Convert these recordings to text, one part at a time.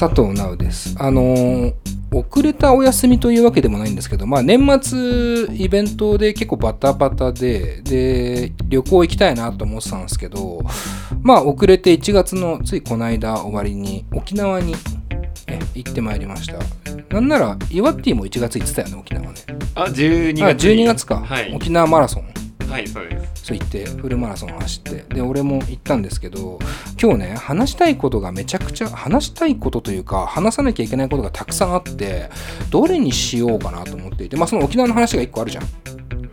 佐藤直です。あのー遅れたお休みというわけでもないんですけど、まあ、年末イベントで結構バタバタでで旅行行きたいなと思ってたんですけどまあ遅れて1月のついこの間終わりに沖縄にえ行ってまいりました。なんなら岩手も1月行ってたよね沖縄ね。あ12あ月12月か、はい、沖縄マラソン。はい、そうです行ってフルマラソン走ってで俺も行ったんですけど今日ね話したいことがめちゃくちゃ話したいことというか話さなきゃいけないことがたくさんあってどれにしようかなと思っていてまあその沖縄の話が1個あるじゃん。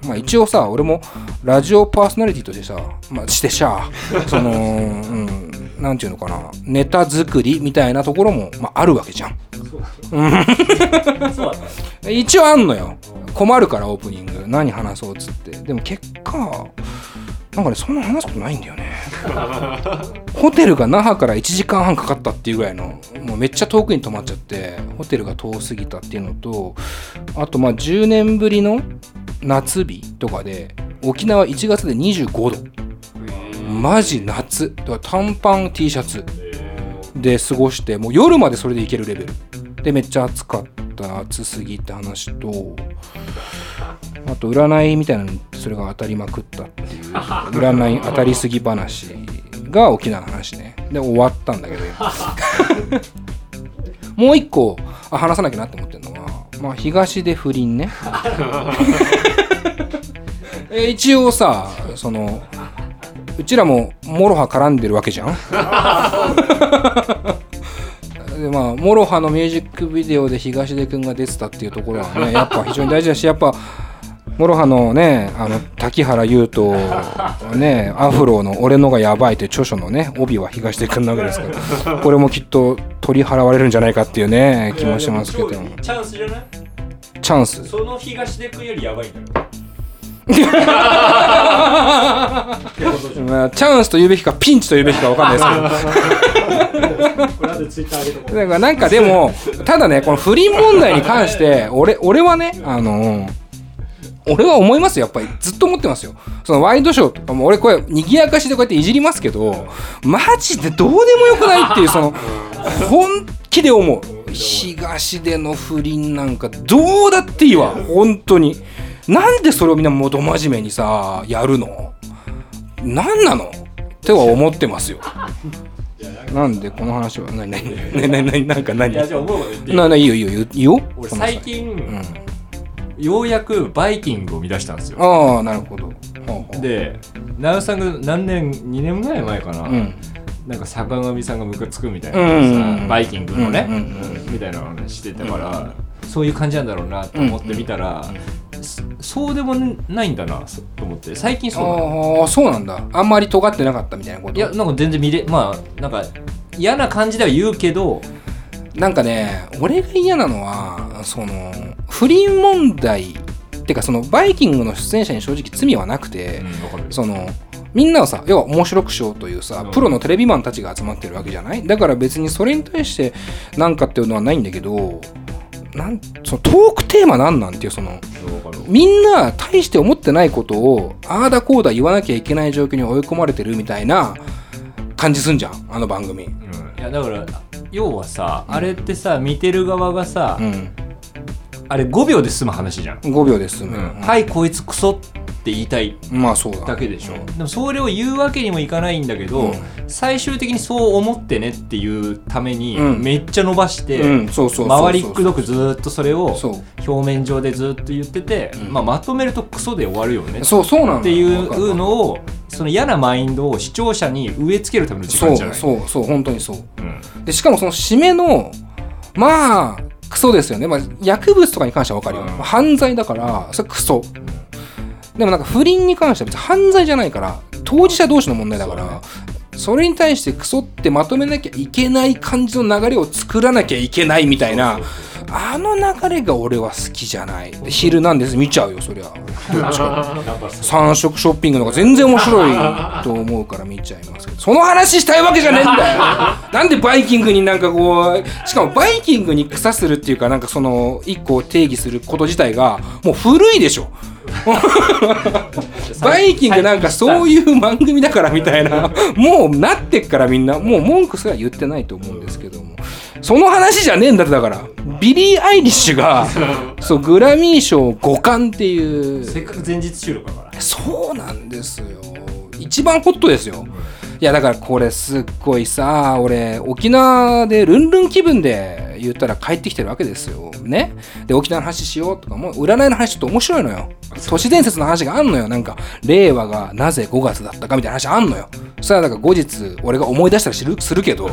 まあ一応さ俺もラジオパーソナリティとしてさ、まあ、してさ そのうんなんていうのかなネタ作りみたいなところも、まあ、あるわけじゃん。一応あんのよ。困るからオープニング。何話そうっつって。でも結果なんかねそんな話すことないんだよね。ホテルが那覇から1時間半かかったっていうぐらいのもうめっちゃ遠くに泊まっちゃってホテルが遠すぎたっていうのとあとまあ10年ぶりの夏日とかで沖縄1月で25度。マジ夏。だから短パン T シャツで過ごしてもう夜までそれでいけるレベルでめっちゃ暑かった暑すぎって話とあと占いみたいなのにそれが当たりまくったっていう占い当たりすぎ話が沖縄の話ね。で終わったんだけど もう一個あ話さなきゃなって思ってるのは、まあ、東出不倫ね。え一応さそのうちらも MOROHA絡んでるわけじゃん。でまあ MOROHAのミュージックビデオで東出くんが出てたっていうところはね やっぱ非常に大事だしやっぱMOROHAのねあの滝原勇斗ねアフロの「俺のがやばい」という著書のね帯は東出くんなわけですからこれもきっと取り払われるんじゃないかっていうね気もしますけど。チャンスじゃない？チャンス。その東出君よりやばいんだよ まあチャンスと言うべきかピンチと言うべきか分かんないですけど。なんかでもただねこの不倫問題に関して俺俺はねあの俺は思います。よやっぱりずっと思ってますよ。そのワイドショーとかも俺これ賑やかしでこうやっていじりますけどマジでどうでもよくないっていうその本気で思う。東での不倫なんかどうだっていいわ。本当になんでそれをみんなもうど真面目にさやるの？何なの？っては思ってますよ。なんでこの話は？何？何？何？何？何なんか何？いやじゃあ思うこと言っていい？なないいよいいよ。俺最近、うん。ようやくバイキングを見出したんですよ。ああなるほど。ほうほう。で直さんが何年2年ぐらい前かな、うん。なんか坂上さんがムカつくみたいなうんうん。うんさバイキングのね、うんみたいなのをしてたから、そういう感じなんだろうなと思ってみたら、そそうでもないんだなそと思って。最近そうああそうなんだ。あんまり尖ってなかったみたいなこと？いやなんか全然見れまあなんか嫌な感じでは言うけどなんかね俺が嫌なのはその不倫問題ってかそのバイキングの出演者に正直罪はなくて、わかる。そのみんなをさ要は面白くしようというさうん。プロのテレビマンたちが集まってるわけじゃない？だから別にそれに対して何かっていうのはないんだけどなんそのトークテーマなんなんていうそのみんな大して思ってないことをああだこうだ言わなきゃいけない状況に追い込まれてるみたいな感じすんじゃんあの番組。うん。いやだから要はさ、あれってさ見てる側がさ、うん、あれ5秒で済む話じゃん、5秒で済む、うん。はいこいつクソ。って言いたいまあそうだだけでしょ、うん。でもそれを言うわけにもいかないんだけど、うん。最終的にそう思ってねっていうためにうん。めっちゃ伸ばして、うん、そうそうそう周りくどくずーっとそれをそう。表面上でずっと言ってて、うん。まあ、まとめるとクソで終わるよね。そうそうなのっていうをのをその嫌なマインドを視聴者に植え付けるための時そう間じゃない。そうそう本当にそう。うん。でしかもその締めのまあクソですよね、まあ、薬物とかに関しては分かるよ、うん。まあ犯罪だからそれクソでもなんか不倫に関しては別に犯罪じゃないから当事者同士の問題だからそれに対してクソってまとめなきゃいけない感じの流れを作らなきゃいけないみたいなあの流れが俺は好きじゃない。で昼なんです見ちゃうよそりゃ。三色ショッピングの方が全然面白いと思うから見ちゃいますけど。その話したいわけじゃねえんだよ。なんでバイキングになんかこうしかもバイキングに草するっていうかなんかその一個定義すること自体がもう古いでしょ。バイキングなんかそういう番組だからみたいな。もうなってっからみんな。もう文句すら言ってないと思うんですけど。もその話じゃねえんだってだから。ビリー・アイリッシュが そうグラミー賞5冠っていう。せっかく前日収録だから。そうなんですよ。一番ホットですよ。いやだからこれすっごいさ俺沖縄でルンルン気分で言ったら帰ってきてるわけですよ。ね。で沖縄の話しようとかもう占いの話ちょっと面白いのよ。都市伝説の話があんのよ。なんか令和がなぜ5月だったかみたいな話あんのよ。それはだから後日俺が思い出したりするするけど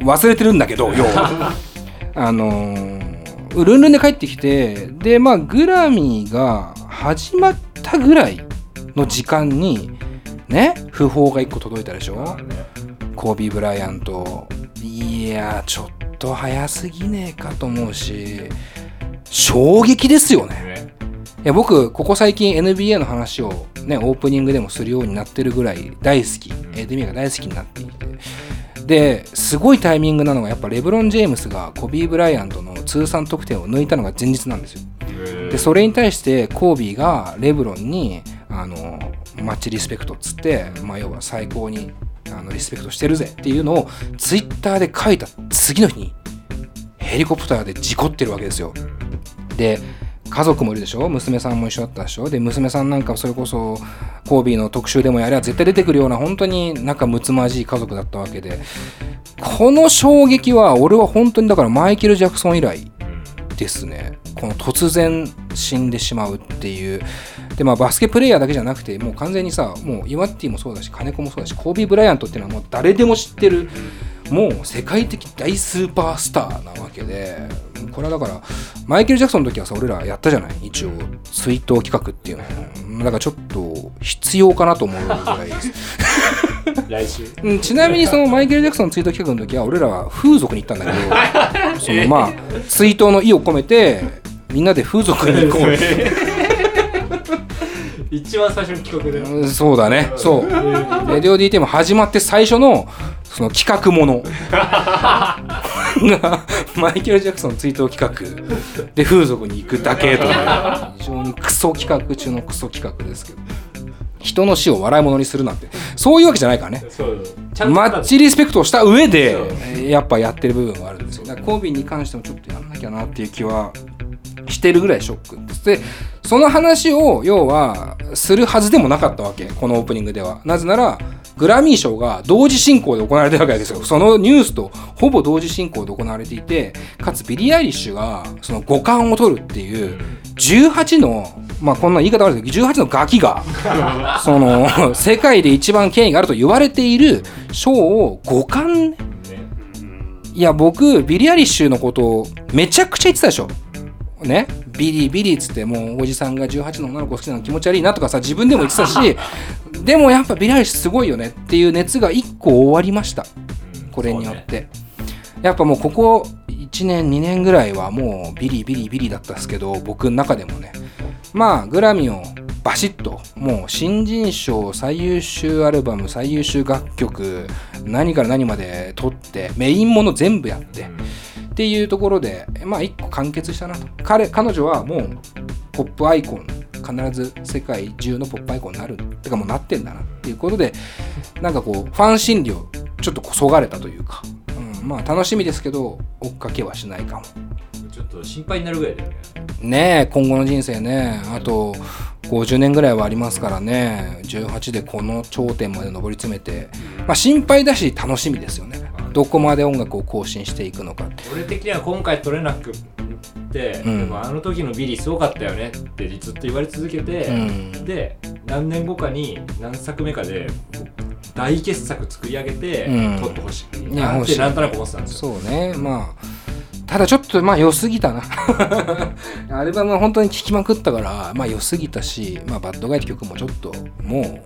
忘れてるんだけど要は。あのー、ルンルンで帰ってきてでまあグラミーが始まったぐらいの時間にね訃報が1個届いたでしょ。コービー・ブライアント。いやちょっと早すぎねえかと思うし衝撃ですよね。いや僕ここ最近 NBA の話をねオープニングでもするようになってるぐらい大好き。NBA が大好きになっていて。ですごいタイミングなのがやっぱレブロン・ジェームスがコビー・ブライアントの通算得点を抜いたのが前日なんですよ。でそれに対してコービーがレブロンにあのマッチリスペクトっつって、まあ、要は最高にあのリスペクトしてるぜっていうのをツイッターで書いた次の日にヘリコプターで事故ってるわけですよ。で家族もいるでしょ？娘さんも一緒だったでしょ？で娘さんなんかそれこそコービーの特集でもやれば絶対出てくるような本当に仲睦まじい家族だったわけで。この衝撃は俺は本当にだからマイケル・ジャクソン以来ですね。この突然死んでしまうっていう。でまあバスケプレイヤーだけじゃなくてもう完全にさもうイワッティもそうだし金子もそうだしコービー・ブライアントっていうのはもう誰でも知ってるもう世界的大スーパースターなわけでこれはだからマイケル・ジャクソンの時はさ俺らやったじゃない？一応追悼企画っていうの。だからちょっと必要かなと思うぐらいです。来週。うんちなみにそのマイケル・ジャクソンの追悼企画の時は俺らは風俗に行ったんだけど そのまあ追悼の意を込めてみんなで風俗に行こう 一番最初の企画でうんそうだね。そう。レディオ DTM 始まって最初のその企画ものがマイケル・ジャクソン追悼企画。で風俗に行くだけという非常にクソ企画中のクソ企画ですけど。人の死を笑い物にするなんて。そういうわけじゃないからね。マッチリスペクトをした上でやっぱやってる部分はあるんですよ。だからコービーに関してもちょっとやんなきゃなっていう気はしてるぐらいショック。ですでその話を要はするはずでもなかったわけ。このオープニングでは。なぜならグラミー賞が同時進行で行われてるわけですよ。そのニュースとほぼ同時進行で行われていてかつビリー・アイリッシュがその五冠を取るっていう18のまあこんな言い方悪いけど18のガキが その世界で一番権威があると言われている賞を五冠ね。いや僕ビリー・アイリッシュのことをめちゃくちゃ言ってたでしょねビリービリーっつってもうおじさんが18の女の子好きなの気持ち悪いなとかさ自分でも言ってたし でもやっぱビリー・アイリッシュすごいよねっていう熱が1個終わりました。これによって、やっぱもうここ1年2年ぐらいはもうビリービリービリーだったんですけど僕の中でもねまあグラミーをバシッともう新人賞最優秀アルバム最優秀楽曲何から何まで撮ってメインもの全部やって、っていうところでまあ一個完結したなと。彼彼女はもうポップアイコン必ず世界中のポップアイコンになる。てかもうなってんだなっていうことでなんかこうファン心理をちょっとこそがれたというか、うん、まあ楽しみですけど追っかけはしないかも。ちょっと心配になるぐらいだよね。ねえ今後の人生ね。あと50年ぐらいはありますからね。18でこの頂点まで上り詰めて、まあ、心配だし楽しみですよねどこまで音楽を更新していくのか俺的には今回取れなくて、うん。でもあの時のビリーすごかったよねってずっと言われ続けて、うん。で何年後かに何作目かで大傑作作り上げて、うん。取ってほしい。なっていなんとなく思ってたんですよ。そうね。まあただちょっとまあ良すぎたな。アルバムは本当に聴きまくったからまあ良すぎたし、まあ、バッドガイって曲もちょっともう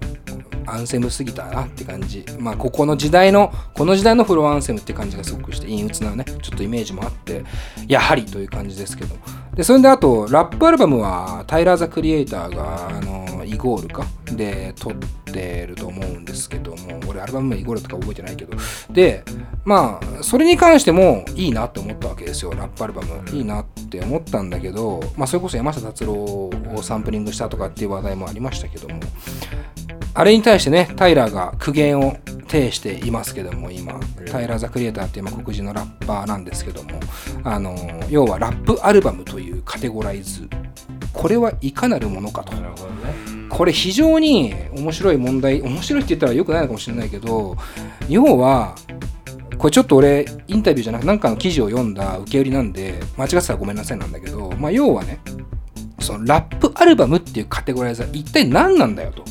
アンセムすぎたなって感じ。まあここの時代のこの時代のフロアンセムって感じがすごくして陰鬱なねちょっとイメージもあってやはりという感じですけど。でそれであとラップアルバムはタイラー・ザ・クリエイターがあのイゴールか？で撮ってると思うんですけども俺アルバム名イゴールとか覚えてないけど。でまあそれに関してもいいなって思ったわけですよ。ラップアルバムいいなって思ったんだけどまあそれこそ山下達郎をサンプリングしたとかっていう話題もありましたけども。あれに対してねタイラーが苦言を呈していますけども今。タイラー・ザ・クリエイターっていうまあ黒人のラッパーなんですけどもあの要はラップアルバムというカテゴライズ。これはいかなるものかと。なるほどね。これ非常に面白い問題面白いって言ったらよくないのかもしれないけど要はこれちょっと俺インタビューじゃなくて何かの記事を読んだ受け売りなんで間違ってたらごめんなさいなんだけど、まあ、要はねそのラップアルバムっていうカテゴライズは一体何なんだよと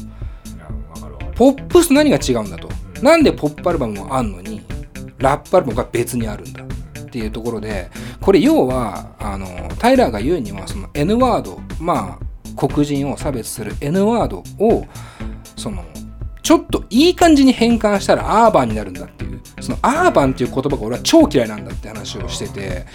ポップス何が違うんだと。なんでポップアルバムもあんのにラップアルバムが別にあるんだっていうところでこれ要はあのタイラーが言うにはその N ワードまあ黒人を差別する N ワードをそのちょっといい感じに変換したらアーバンになるんだっていう。そのアーバンっていう言葉が俺は超嫌いなんだって話をしてて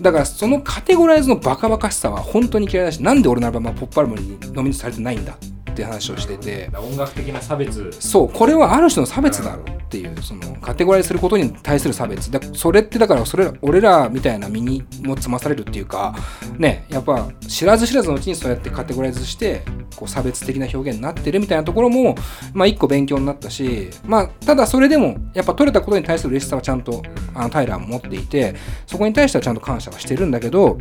だからそのカテゴライズのバカバカしさは本当に嫌いだしなんで俺のアルバムはポップアルバムにノミネートされてないんだって話をしてて。音楽的な差別。そうこれはある種の差別だろうっていうそのカテゴライズすることに対する差別。だそれってだからそれら俺らみたいな身にもつまされるっていうかねやっぱ知らず知らずのうちにそうやってカテゴライズしてこう差別的な表現になってるみたいなところもまあ一個勉強になったしまあただそれでもやっぱ取れたことに対する嬉しさはちゃんとあのタイラーも持っていてそこに対してはちゃんと感謝はしてるんだけど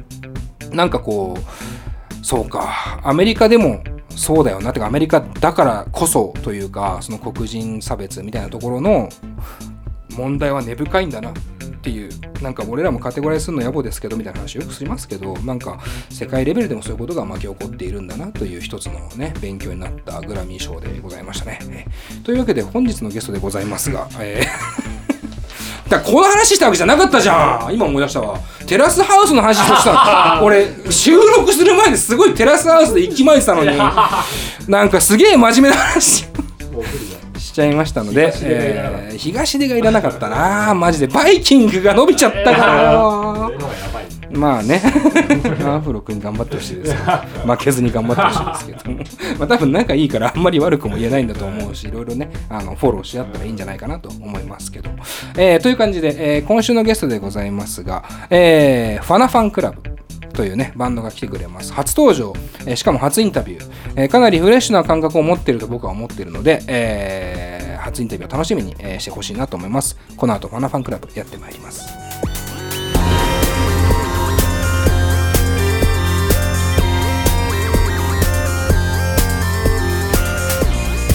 なんかこうそうかアメリカでもそうだよなってかアメリカだからこそというかその黒人差別みたいなところの問題は根深いんだなっていうなんか俺らもカテゴライズするの野暮ですけどみたいな話よくしますけどなんか世界レベルでもそういうことが巻き起こっているんだなという一つのね勉強になったグラミー賞でございましたね。というわけで本日のゲストでございますが、えー だこの話したわけじゃなかったじゃん。今思い出したわ。テラスハウスの話とした 俺収録する前ですごいテラスハウスで息巻いてたのに。なんかすげえ真面目な話。しちゃいましたので東出がいらなかった。えー東出がいらなかったな。マジで。バイキングが伸びちゃったから。よまあね。アフロ君頑張ってほしいです。負けずに頑張ってほしいですけど。まあ多分仲いいからあんまり悪くも言えないんだと思うしいろいろねあのフォローし合ったらいいんじゃないかなと思いますけど、えーという感じで、えー今週のゲストでございますが、えーファナファンクラブというねバンドが来てくれます。初登場、えーしかも初インタビュー、えーかなりフレッシュな感覚を持っていると僕は思っているので、えー初インタビューを楽しみに、えしてほしいなと思います。この後ファナファンクラブやってまいります。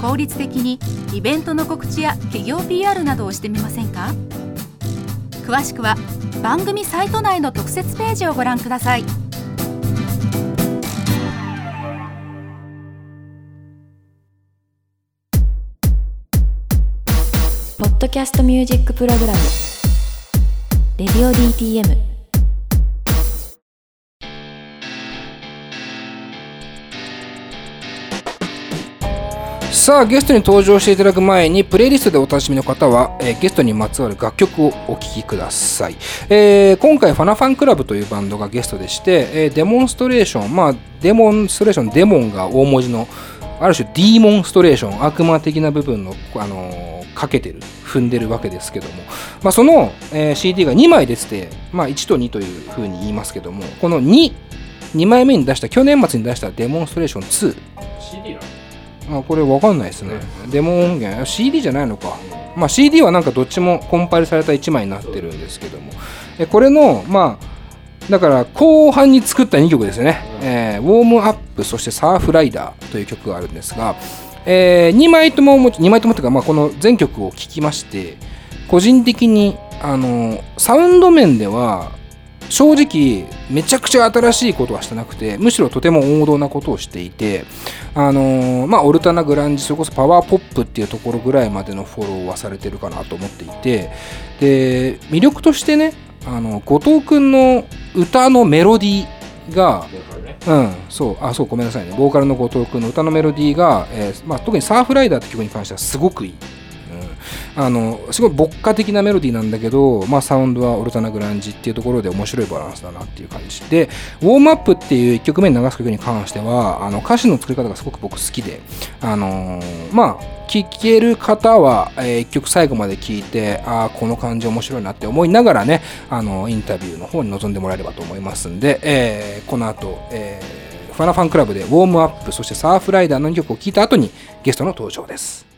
効率的にイベントの告知や企業 PR などをしてみませんか？詳しくは番組サイト内の特設ページをご覧ください。ポッドキャストミュージックプログラム「レディオ DTM」さあゲストに登場していただく前にプレイリストでお楽しみの方は、えーゲストにまつわる楽曲をお聴きください、えー今回ファナファンクラブというバンドがゲストでして、えーデモンストレーションまあデモンストレーションデモンが大文字のある種ディーモンストレーション悪魔的な部分の、あのーかけてる踏んでるわけですけども、まあ、その、えー CD が2枚出てて、まあ、1と2というふうに言いますけどもこの22枚目に出した去年末に出したデモンストレーション2 CD なあこれわかんないですね。デモ音源、CD じゃないのか。まあ CD はなんかどっちもコンパイルされた1枚になってるんですけども。えこれの、まあ、だから後半に作った2曲ですよね。えーウォームアップ、そしてサーフライダーという曲があるんですが、え2枚とももち、2枚ともというか、まあ、この全曲を聴きまして、個人的に、あの、サウンド面では、正直めちゃくちゃ新しいことはしてなくてむしろとても王道なことをしていてあのーまあオルタナグランジそれこそパワーポップっていうところぐらいまでのフォローはされてるかなと思っていてで魅力としてねあの後藤くんの歌のメロディーがうん、そう、あ、そう、ごめんなさいね。ボーカルの後藤君の歌のメロディーが、えーまあ、特にサーフライダーって曲に関してはすごくいい。あのすごい牧歌的なメロディーなんだけど、まあ、サウンドはオルタナグランジっていうところで面白いバランスだなっていう感じでウォームアップっていう1曲目に流す曲に関してはあの歌詞の作り方がすごく僕好きであのーまあ聴ける方は、え1曲最後まで聴いてああこの感じ面白いなって思いながらねあのインタビューの方に臨んでもらえればと思いますんで、えーこの後、えーファナファンクラブでウォームアップそしてサーフライダーの2曲を聴いた後にゲストの登場です。